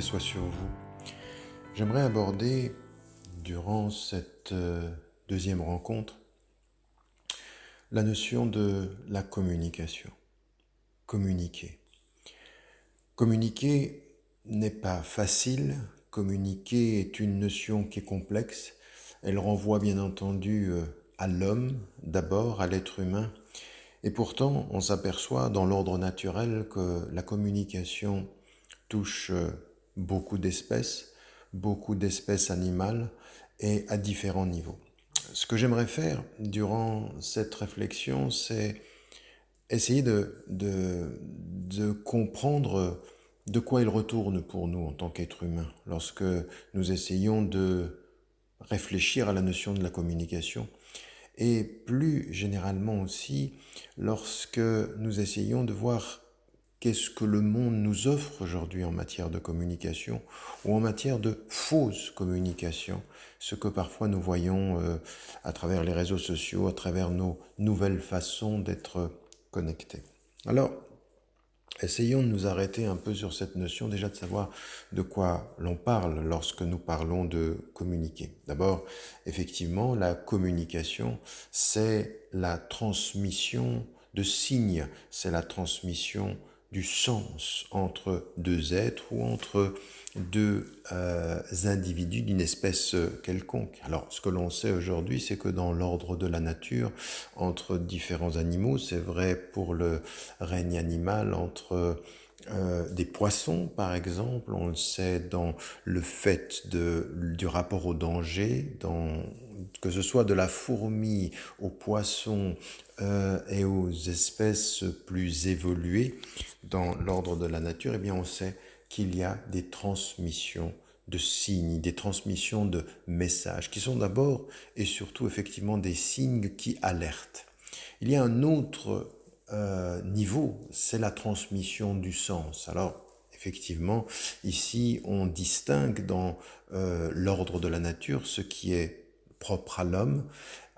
Soit sur vous. J'aimerais aborder, durant cette euh, deuxième rencontre, la notion de la communication. Communiquer. Communiquer n'est pas facile. Communiquer est une notion qui est complexe. Elle renvoie bien entendu euh, à l'homme, d'abord à l'être humain. Et pourtant, on s'aperçoit dans l'ordre naturel que la communication touche euh, beaucoup d'espèces, beaucoup d'espèces animales et à différents niveaux. Ce que j'aimerais faire durant cette réflexion, c'est essayer de, de, comprendre de quoi il retourne pour nous en tant qu'être humain lorsque nous essayons de réfléchir à la notion de la communication et plus généralement aussi lorsque nous essayons de voir qu'est-ce que le monde nous offre aujourd'hui en matière de communication ou en matière de fausse communication, ce que parfois nous voyons euh, à travers les réseaux sociaux, à travers nos nouvelles façons d'être connectés. Alors, essayons de nous arrêter un peu sur cette notion déjà de savoir de quoi l'on parle lorsque nous parlons de communiquer. D'abord, effectivement, la communication, c'est la transmission de signes, c'est la transmission du sens entre deux êtres ou entre deux euh, individus d'une espèce quelconque. Alors, ce que l'on sait aujourd'hui, c'est que dans l'ordre de la nature, entre différents animaux, c'est vrai pour le règne animal, entre euh, des poissons, par exemple, on le sait dans le fait de, du rapport au danger, dans, que ce soit de la fourmi aux poissons euh, et aux espèces plus évoluées dans l'ordre de la nature, eh bien on sait qu'il y a des transmissions de signes, des transmissions de messages, qui sont d'abord et surtout effectivement des signes qui alertent. Il y a un autre euh, niveau, c'est la transmission du sens. Alors, effectivement, ici, on distingue dans euh, l'ordre de la nature ce qui est propre à l'homme,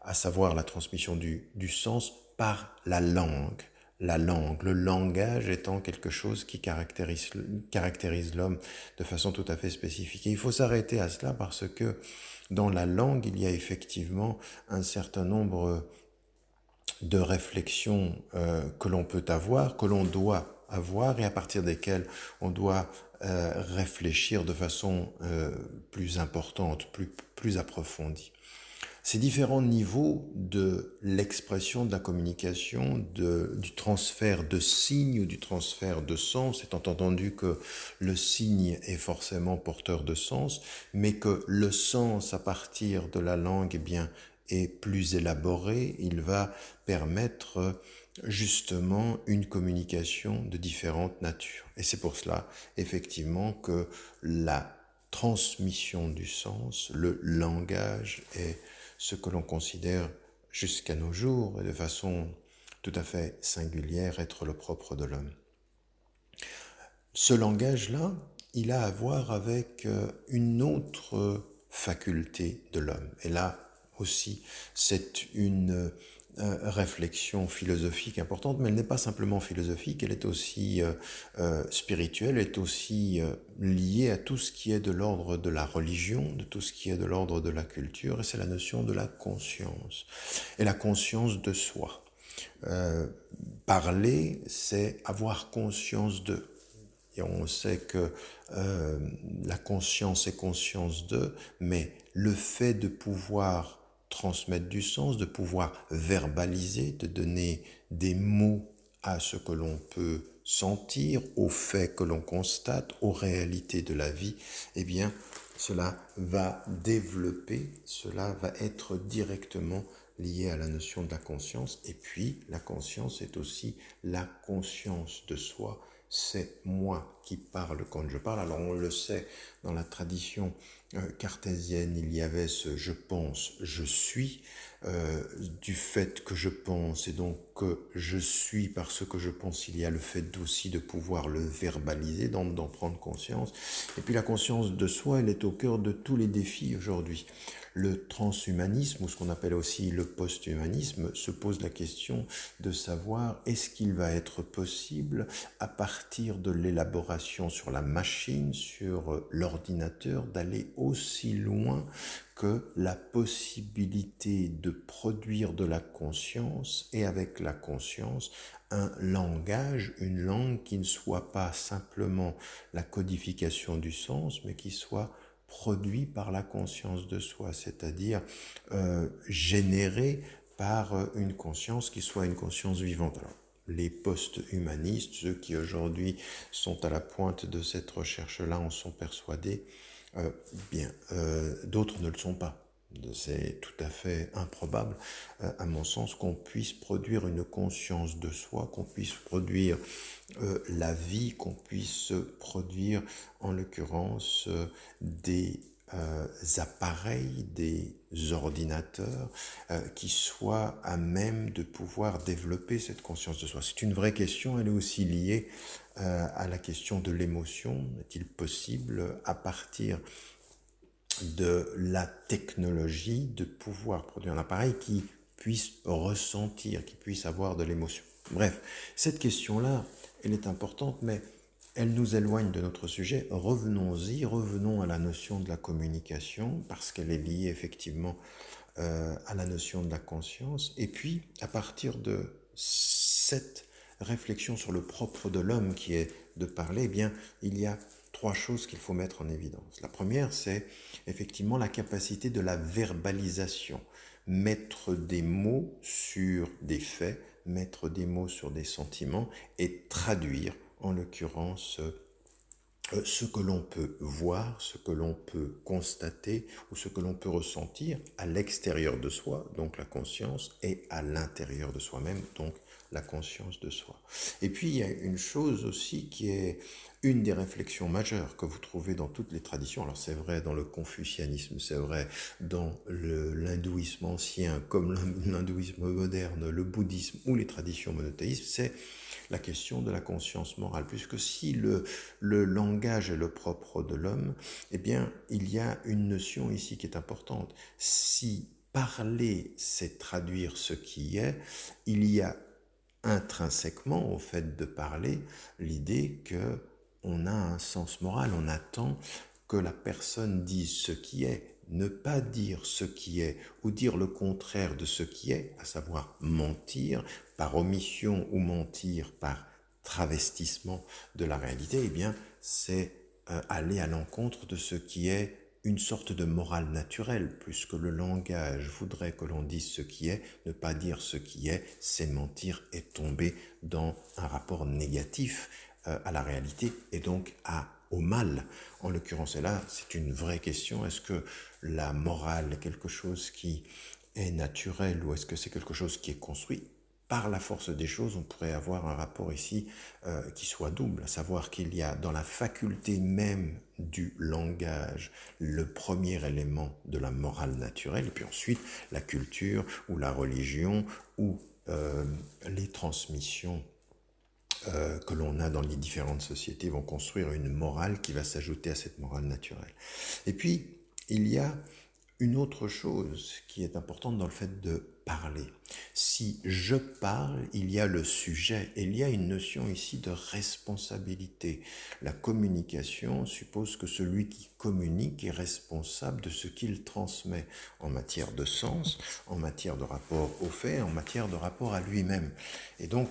à savoir la transmission du, du sens par la langue. La langue, le langage étant quelque chose qui caractérise, caractérise l'homme de façon tout à fait spécifique. Et il faut s'arrêter à cela parce que dans la langue, il y a effectivement un certain nombre de réflexions euh, que l'on peut avoir, que l'on doit avoir et à partir desquelles on doit euh, réfléchir de façon euh, plus importante, plus, plus approfondie. Ces différents niveaux de l'expression de la communication, de, du transfert de signes ou du transfert de sens, étant entendu que le signe est forcément porteur de sens, mais que le sens à partir de la langue, eh bien, est plus élaboré, il va permettre justement une communication de différentes natures. Et c'est pour cela, effectivement, que la transmission du sens, le langage est ce que l'on considère jusqu'à nos jours et de façon tout à fait singulière être le propre de l'homme. Ce langage-là, il a à voir avec euh, une autre faculté de l'homme. Et là, aussi, c'est une euh, réflexion philosophique importante, mais elle n'est pas simplement philosophique, elle est aussi euh, euh, spirituelle, elle est aussi liée à tout ce qui est de l'ordre de la religion, de tout ce qui est de l'ordre de la culture, et c'est la notion de la conscience, et la conscience de soi. parler, c'est avoir conscience de. Et on sait que la conscience est conscience de, mais le fait de pouvoir transmettre du sens, de pouvoir verbaliser, de donner des mots à ce que l'on peut sentir, aux faits que l'on constate, aux réalités de la vie, eh bien, cela va développer, cela va être directement lié à la notion de la conscience. Et puis, la conscience est aussi la conscience de soi. C'est moi qui parle quand je parle. Alors, on le sait, dans la tradition euh, cartésienne, il y avait ce je pense, je suis, euh, du fait que je pense et donc que je suis parce que je pense, il y a le fait aussi de pouvoir le verbaliser, d'en prendre conscience. Et puis la conscience de soi, elle est au cœur de tous les défis aujourd'hui. Le transhumanisme, ou ce qu'on appelle aussi le post-humanisme, se pose la question de savoir est-ce qu'il va être possible, à partir de l'élaboration sur la machine, sur l'ordinateur, d'aller aussi loin que la possibilité de produire de la conscience et avec la conscience un langage, une langue qui ne soit pas simplement la codification du sens, mais qui soit produit par la conscience de soi, c'est-à-dire euh, généré par euh, une conscience qui soit une conscience vivante. Les post-humanistes, ceux qui aujourd'hui sont à la pointe de cette recherche-là, en sont persuadés. Euh, bien, euh, d'autres ne le sont pas. C'est tout à fait improbable, euh, à mon sens, qu'on puisse produire une conscience de soi, qu'on puisse produire la vie, qu'on puisse produire, en l'occurrence, des euh, appareils, des ordinateurs euh, qui soient à même de pouvoir développer cette conscience de soi. C'est une vraie question, elle est aussi liée euh, à la question de l'émotion. Est-il possible, à partir de la technologie, de pouvoir produire un appareil qui puisse ressentir, qui puisse avoir de l'émotion? Bref, cette question-là, elle est importante, mais elle nous éloigne de notre sujet. Revenons-y, revenons à la notion de la communication, parce qu'elle est liée effectivement euh, à la notion de la conscience. Et puis, à partir de cette réflexion sur le propre de l'homme qui est de parler, eh bien, il y a trois choses qu'il faut mettre en évidence. La première, c'est effectivement la capacité de la verbalisation, mettre des mots sur des faits, mettre des mots sur des sentiments et traduire en l'occurrence euh, ce que l'on peut voir, ce que l'on peut constater ou ce que l'on peut ressentir à l'extérieur de soi, donc la conscience, et à l'intérieur de soi-même, donc la conscience de soi. Et puis il y a une chose aussi qui est une des réflexions majeures que vous trouvez dans toutes les traditions. Alors c'est vrai dans le confucianisme, c'est vrai dans l'hindouisme ancien, comme l'hindouisme moderne, le bouddhisme ou les traditions monothéistes, c'est la question de la conscience morale, puisque si le, le langage est le propre de l'homme, eh bien, il y a une notion ici qui est importante. Si parler, c'est traduire ce qui est, il y a intrinsèquement au fait de parler l'idée que on a un sens moral, on attend que la personne dise ce qui est, ne pas dire ce qui est ou dire le contraire de ce qui est, à savoir mentir par omission ou mentir par travestissement de la réalité, eh bien, c'est euh, aller à l'encontre de ce qui est une sorte de morale naturelle, puisque le langage voudrait que l'on dise ce qui est, ne pas dire ce qui est, c'est mentir et tomber dans un rapport négatif euh, à la réalité et donc à au mal, en l'occurrence. Et là, c'est une vraie question. Est-ce que la morale est quelque chose qui est naturel ou est-ce que c'est quelque chose qui est construit par la force des choses, on pourrait avoir un rapport ici euh, qui soit double, à savoir qu'il y a dans la faculté même du langage le premier élément de la morale naturelle, et puis ensuite la culture ou la religion ou euh, les transmissions euh, que l'on a dans les différentes sociétés vont construire une morale qui va s'ajouter à cette morale naturelle. Et puis, il y a une autre chose qui est importante dans le fait de parler. Si je parle, il y a le sujet et il y a une notion ici de responsabilité. La communication suppose que celui qui communique est responsable de ce qu'il transmet en matière de sens, en matière de rapport aux faits, en matière de rapport à lui-même. Et donc,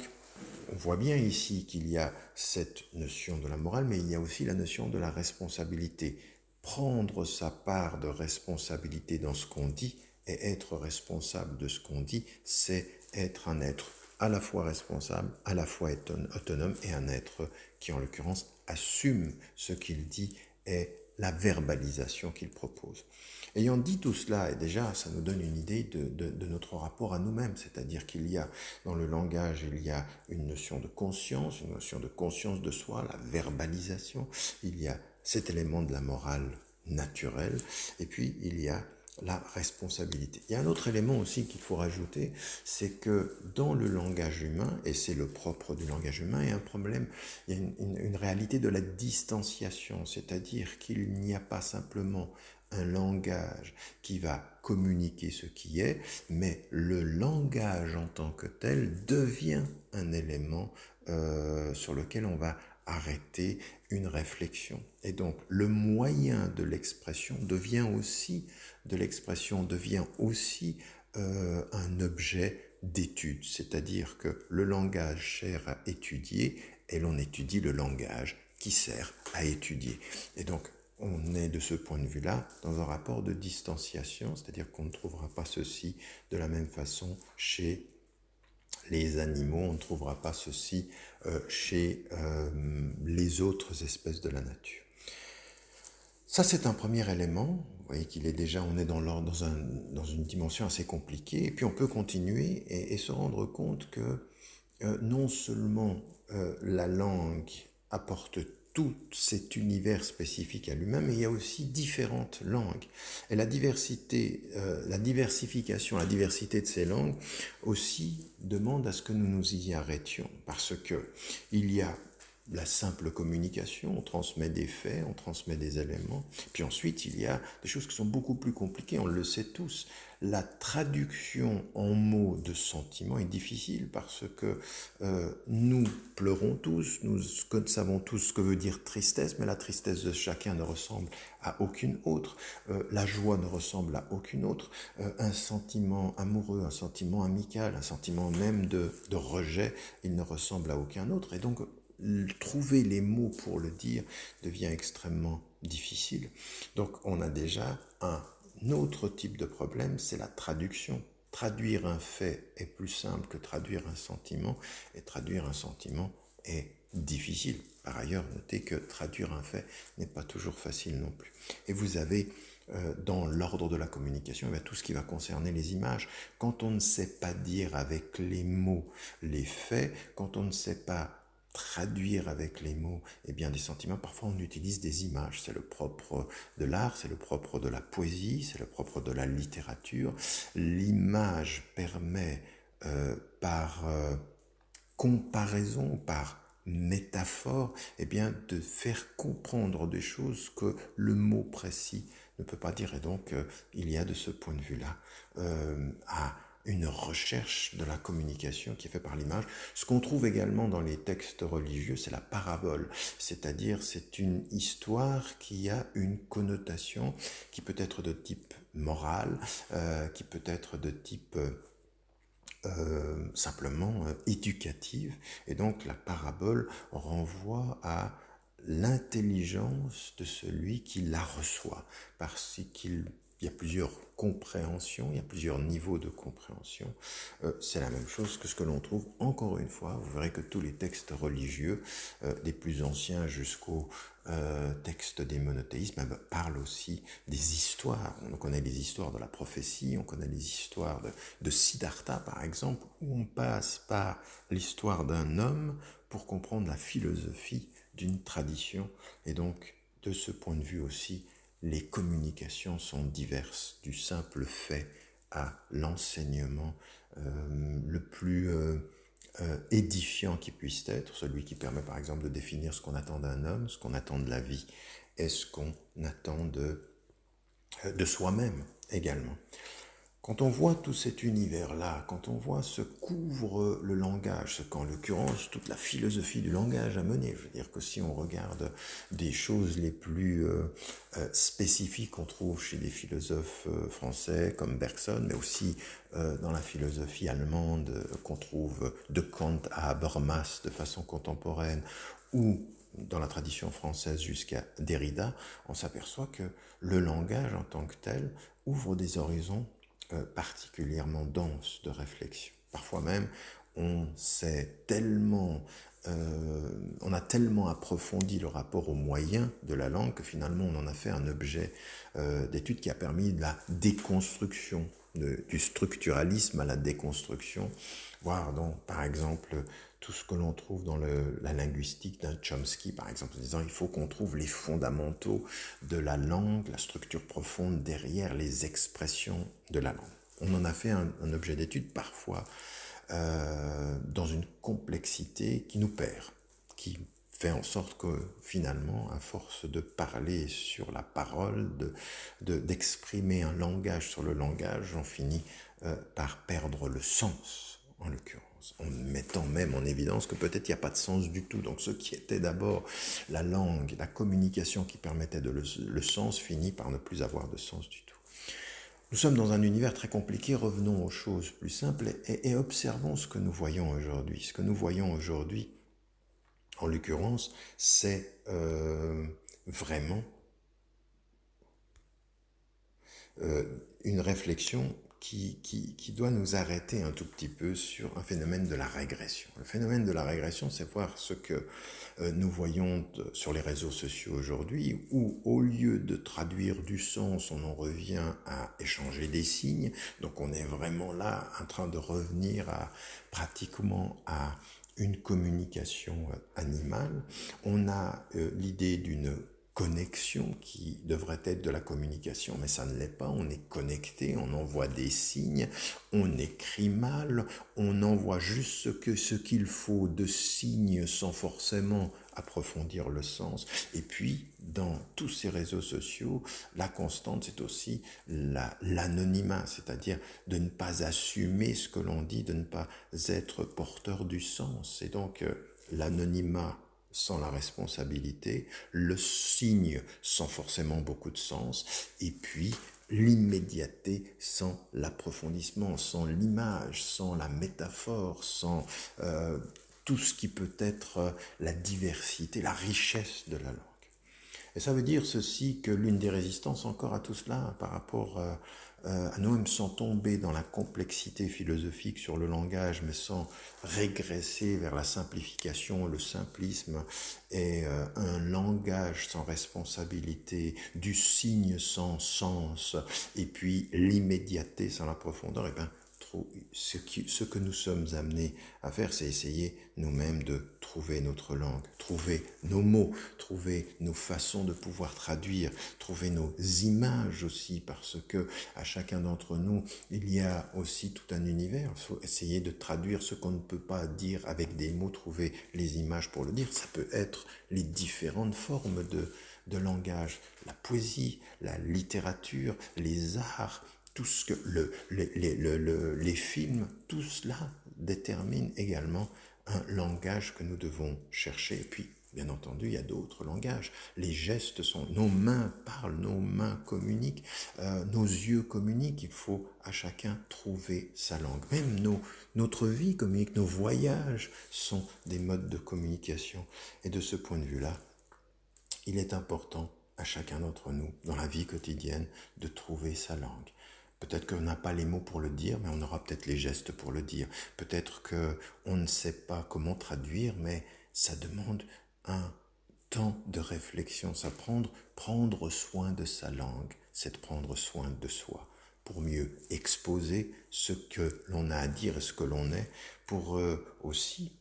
on voit bien ici qu'il y a cette notion de la morale, mais il y a aussi la notion de la responsabilité. Prendre sa part de responsabilité dans ce qu'on dit et être responsable de ce qu'on dit, c'est être un être à la fois responsable, à la fois autonome et un être qui en l'occurrence assume ce qu'il dit et la verbalisation qu'il propose. Ayant dit tout cela, et déjà ça nous donne une idée de, notre rapport à nous-mêmes, c'est-à-dire qu'il y a dans le langage, il y a une notion de conscience, une notion de conscience de soi, la verbalisation, il y a cet élément de la morale naturelle, et puis il y a la responsabilité. Il y a un autre élément aussi qu'il faut rajouter, c'est que dans le langage humain, et c'est le propre du langage humain, il y a un problème, il y a une, réalité de la distanciation, c'est-à-dire qu'il n'y a pas simplement un langage qui va communiquer ce qui est, mais le langage en tant que tel devient un élément euh, sur lequel on va arrêter une réflexion. Et donc le moyen de l'expression devient aussi, de l'expression devient aussi euh, un objet d'étude, c'est-à-dire que le langage sert à étudier et l'on étudie le langage qui sert à étudier. Et donc on est de ce point de vue-là dans un rapport de distanciation, c'est-à-dire qu'on ne trouvera pas ceci de la même façon chez les animaux, on ne trouvera pas ceci euh, chez euh, les autres espèces de la nature. Ça, c'est un premier élément. Vous voyez qu'il est déjà, on est dans, dans, un, dans, une dimension assez compliquée. Et puis on peut continuer et, se rendre compte que euh, non seulement la langue apporte tout cet univers spécifique à lui-même, mais il y a aussi différentes langues. Et la diversité, euh, la diversification, la diversité de ces langues aussi demande à ce que nous nous y arrêtions, parce que il y a la simple communication, on transmet des faits, on transmet des éléments. Puis ensuite, il y a des choses qui sont beaucoup plus compliquées, on le sait tous. La traduction en mots de sentiments est difficile parce que euh, nous pleurons tous, nous savons tous ce que veut dire tristesse, mais la tristesse de chacun ne ressemble à aucune autre. Euh, la joie ne ressemble à aucune autre. Euh, un sentiment amoureux, un sentiment amical, un sentiment même de, de rejet, il ne ressemble à aucun autre. Et donc, trouver les mots pour le dire devient extrêmement difficile. Donc on a déjà un autre type de problème, c'est la traduction. Traduire un fait est plus simple que traduire un sentiment, et traduire un sentiment est difficile. Par ailleurs, notez que traduire un fait n'est pas toujours facile non plus. Et vous avez euh, dans l'ordre de la communication, eh tout ce qui va concerner les images. Quand on ne sait pas dire avec les mots les faits, quand on ne sait pas traduire avec les mots et bien, des sentiments. Parfois, on utilise des images. C'est le propre de l'art, c'est le propre de la poésie, c'est le propre de la littérature. L'image permet, euh, par euh, comparaison, par métaphore, et bien, de faire comprendre des choses que le mot précis ne peut pas dire. Et donc, euh, il y a de ce point de vue-là à une recherche de la communication qui est faite par l'image. Ce qu'on trouve également dans les textes religieux, c'est la parabole, c'est-à-dire c'est une histoire qui a une connotation qui peut être de type moral, euh, qui peut être de type euh, simplement euh, éducative, et donc la parabole renvoie à l'intelligence de celui qui la reçoit, parce qu'il y a plusieurs compréhension, il y a plusieurs niveaux de compréhension. Euh, c'est la même chose que ce que l'on trouve encore une fois. Vous verrez que tous les textes religieux, euh, des plus anciens jusqu'aux euh, textes des monothéismes, eh ben, parlent aussi des histoires. On connaît les histoires de la prophétie, on connaît les histoires de, de Siddhartha par exemple, où on passe par l'histoire d'un homme pour comprendre la philosophie d'une tradition. Et donc, de ce point de vue aussi, les communications sont diverses, du simple fait à l'enseignement euh, le plus euh, euh, édifiant qui puisse être, celui qui permet par exemple de définir ce qu'on attend d'un homme, ce qu'on attend de la vie et ce qu'on attend de, de soi-même également. Quand on voit tout cet univers-là, quand on voit ce qu'ouvre le langage, ce qu'en l'occurrence toute la philosophie du langage a mené, je veux dire que si on regarde des choses les plus euh, euh, spécifiques qu'on trouve chez des philosophes euh, français comme Bergson, mais aussi dans la philosophie allemande qu'on trouve de Kant à Habermas de façon contemporaine, ou dans la tradition française jusqu'à Derrida, on s'aperçoit que le langage en tant que tel ouvre des horizons particulièrement dense de réflexion. Parfois même, on tellement, euh, on a tellement approfondi le rapport aux moyens de la langue que finalement on en a fait un objet euh, d'étude qui a permis la déconstruction, du structuralisme à la déconstruction, voire donc par exemple tout ce que l'on trouve dans la linguistique d'un Chomsky, par exemple, en disant il faut qu'on trouve les fondamentaux de la langue, la structure profonde derrière les expressions de la langue. On en a fait un, objet d'étude parfois euh, dans une complexité qui nous perd, qui fait en sorte que finalement, à force de parler sur la parole, d'exprimer de, un langage sur le langage, on finit euh, par perdre le sens, en l'occurrence. En mettant même en évidence que peut-être il n'y a pas de sens du tout. Donc ce qui était d'abord la langue, la communication qui permettait de le, le sens finit par ne plus avoir de sens du tout. Nous sommes dans un univers très compliqué, revenons aux choses plus simples et, observons ce que nous voyons aujourd'hui. Ce que nous voyons aujourd'hui, en l'occurrence, c'est euh, vraiment euh, une réflexion qui, doit nous arrêter un tout petit peu sur un phénomène de la régression. Le phénomène de la régression, c'est voir ce que euh, nous voyons sur les réseaux sociaux aujourd'hui, où au lieu de traduire du sens, on en revient à échanger des signes. Donc on est vraiment là en train de revenir à pratiquement à une communication euh, animale. On a euh, l'idée d'une connexion qui devrait être de la communication, mais ça ne l'est pas. On est connecté, on envoie des signes, on écrit mal, on envoie juste ce que ce qu'il faut de signes sans forcément approfondir le sens. Et puis, dans tous ces réseaux sociaux, la constante, c'est aussi l'anonymat, c'est-à-dire de ne pas assumer ce que l'on dit, de ne pas être porteur du sens. Et donc, euh, l'anonymat sans la responsabilité, le signe sans forcément beaucoup de sens, et puis l'immédiateté sans l'approfondissement, sans l'image, sans la métaphore, sans euh, tout ce qui peut être euh, la diversité, la richesse de la langue. Et ça veut dire ceci que l'une des résistances encore à tout cela par rapport euh, euh, à nous-mêmes sans tomber dans la complexité philosophique sur le langage, mais sans régresser vers la simplification, le simplisme et euh, un langage sans responsabilité, du signe sans sens, et puis l'immédiateté sans la profondeur, et eh bien ce, que nous sommes amenés à faire, c'est essayer nous-mêmes de trouver notre langue, trouver nos mots, trouver nos façons de pouvoir traduire, trouver nos images aussi, parce que à chacun d'entre nous, il y a aussi tout un univers. Il faut essayer de traduire ce qu'on ne peut pas dire avec des mots, trouver les images pour le dire. Ça peut être les différentes formes de, de langage, la poésie, la littérature, les arts, tout ce que le, les, films, tout cela détermine également un langage que nous devons chercher. Et puis, bien entendu, il y a d'autres langages. Les gestes sont, nos mains parlent, nos mains communiquent, euh, nos yeux communiquent. Il faut à chacun trouver sa langue. Même nos, notre vie communique, nos voyages sont des modes de communication. Et de ce point de vue-là, il est important à chacun d'entre nous, dans la vie quotidienne, de trouver sa langue. Peut-être qu'on n'a pas les mots pour le dire, mais on aura peut-être les gestes pour le dire. Peut-être qu'on ne sait pas comment traduire, mais ça demande un temps de réflexion. Ça prendre, prendre soin de sa langue, c'est prendre soin de soi pour mieux exposer ce que l'on a à dire et ce que l'on est, pour euh, aussi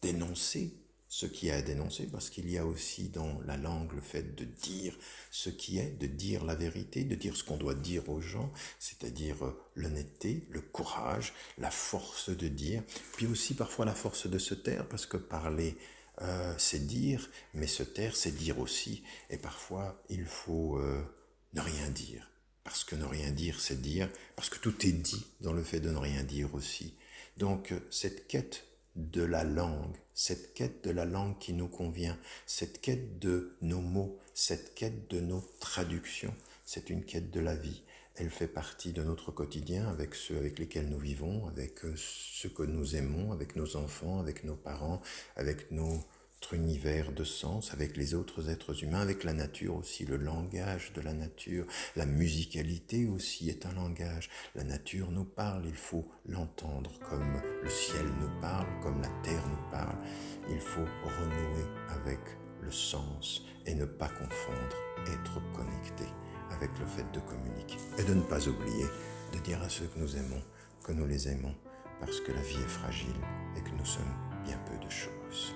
dénoncer ce qui est à dénoncer, parce qu'il y a aussi dans la langue le fait de dire ce qui est, de dire la vérité, de dire ce qu'on doit dire aux gens, c'est-à-dire euh, l'honnêteté, le courage, la force de dire, puis aussi parfois la force de se taire, parce que parler, euh, c'est dire, mais se taire, c'est dire aussi, et parfois il faut euh, ne rien dire, parce que ne rien dire, c'est dire, parce que tout est dit dans le fait de ne rien dire aussi. Donc cette quête de la langue, cette quête de la langue qui nous convient, cette quête de nos mots, cette quête de nos traductions, c'est une quête de la vie. Elle fait partie de notre quotidien avec ceux avec lesquels nous vivons, avec euh, ceux que nous aimons, avec nos enfants, avec nos parents, avec nos univers de sens avec les autres êtres humains, avec la nature aussi, le langage de la nature, la musicalité aussi est un langage. La nature nous parle, il faut l'entendre comme le ciel nous parle, comme la terre nous parle. Il faut renouer avec le sens et ne pas confondre être connecté avec le fait de communiquer. Et de ne pas oublier de dire à ceux que nous aimons que nous les aimons parce que la vie est fragile et que nous sommes bien peu de choses.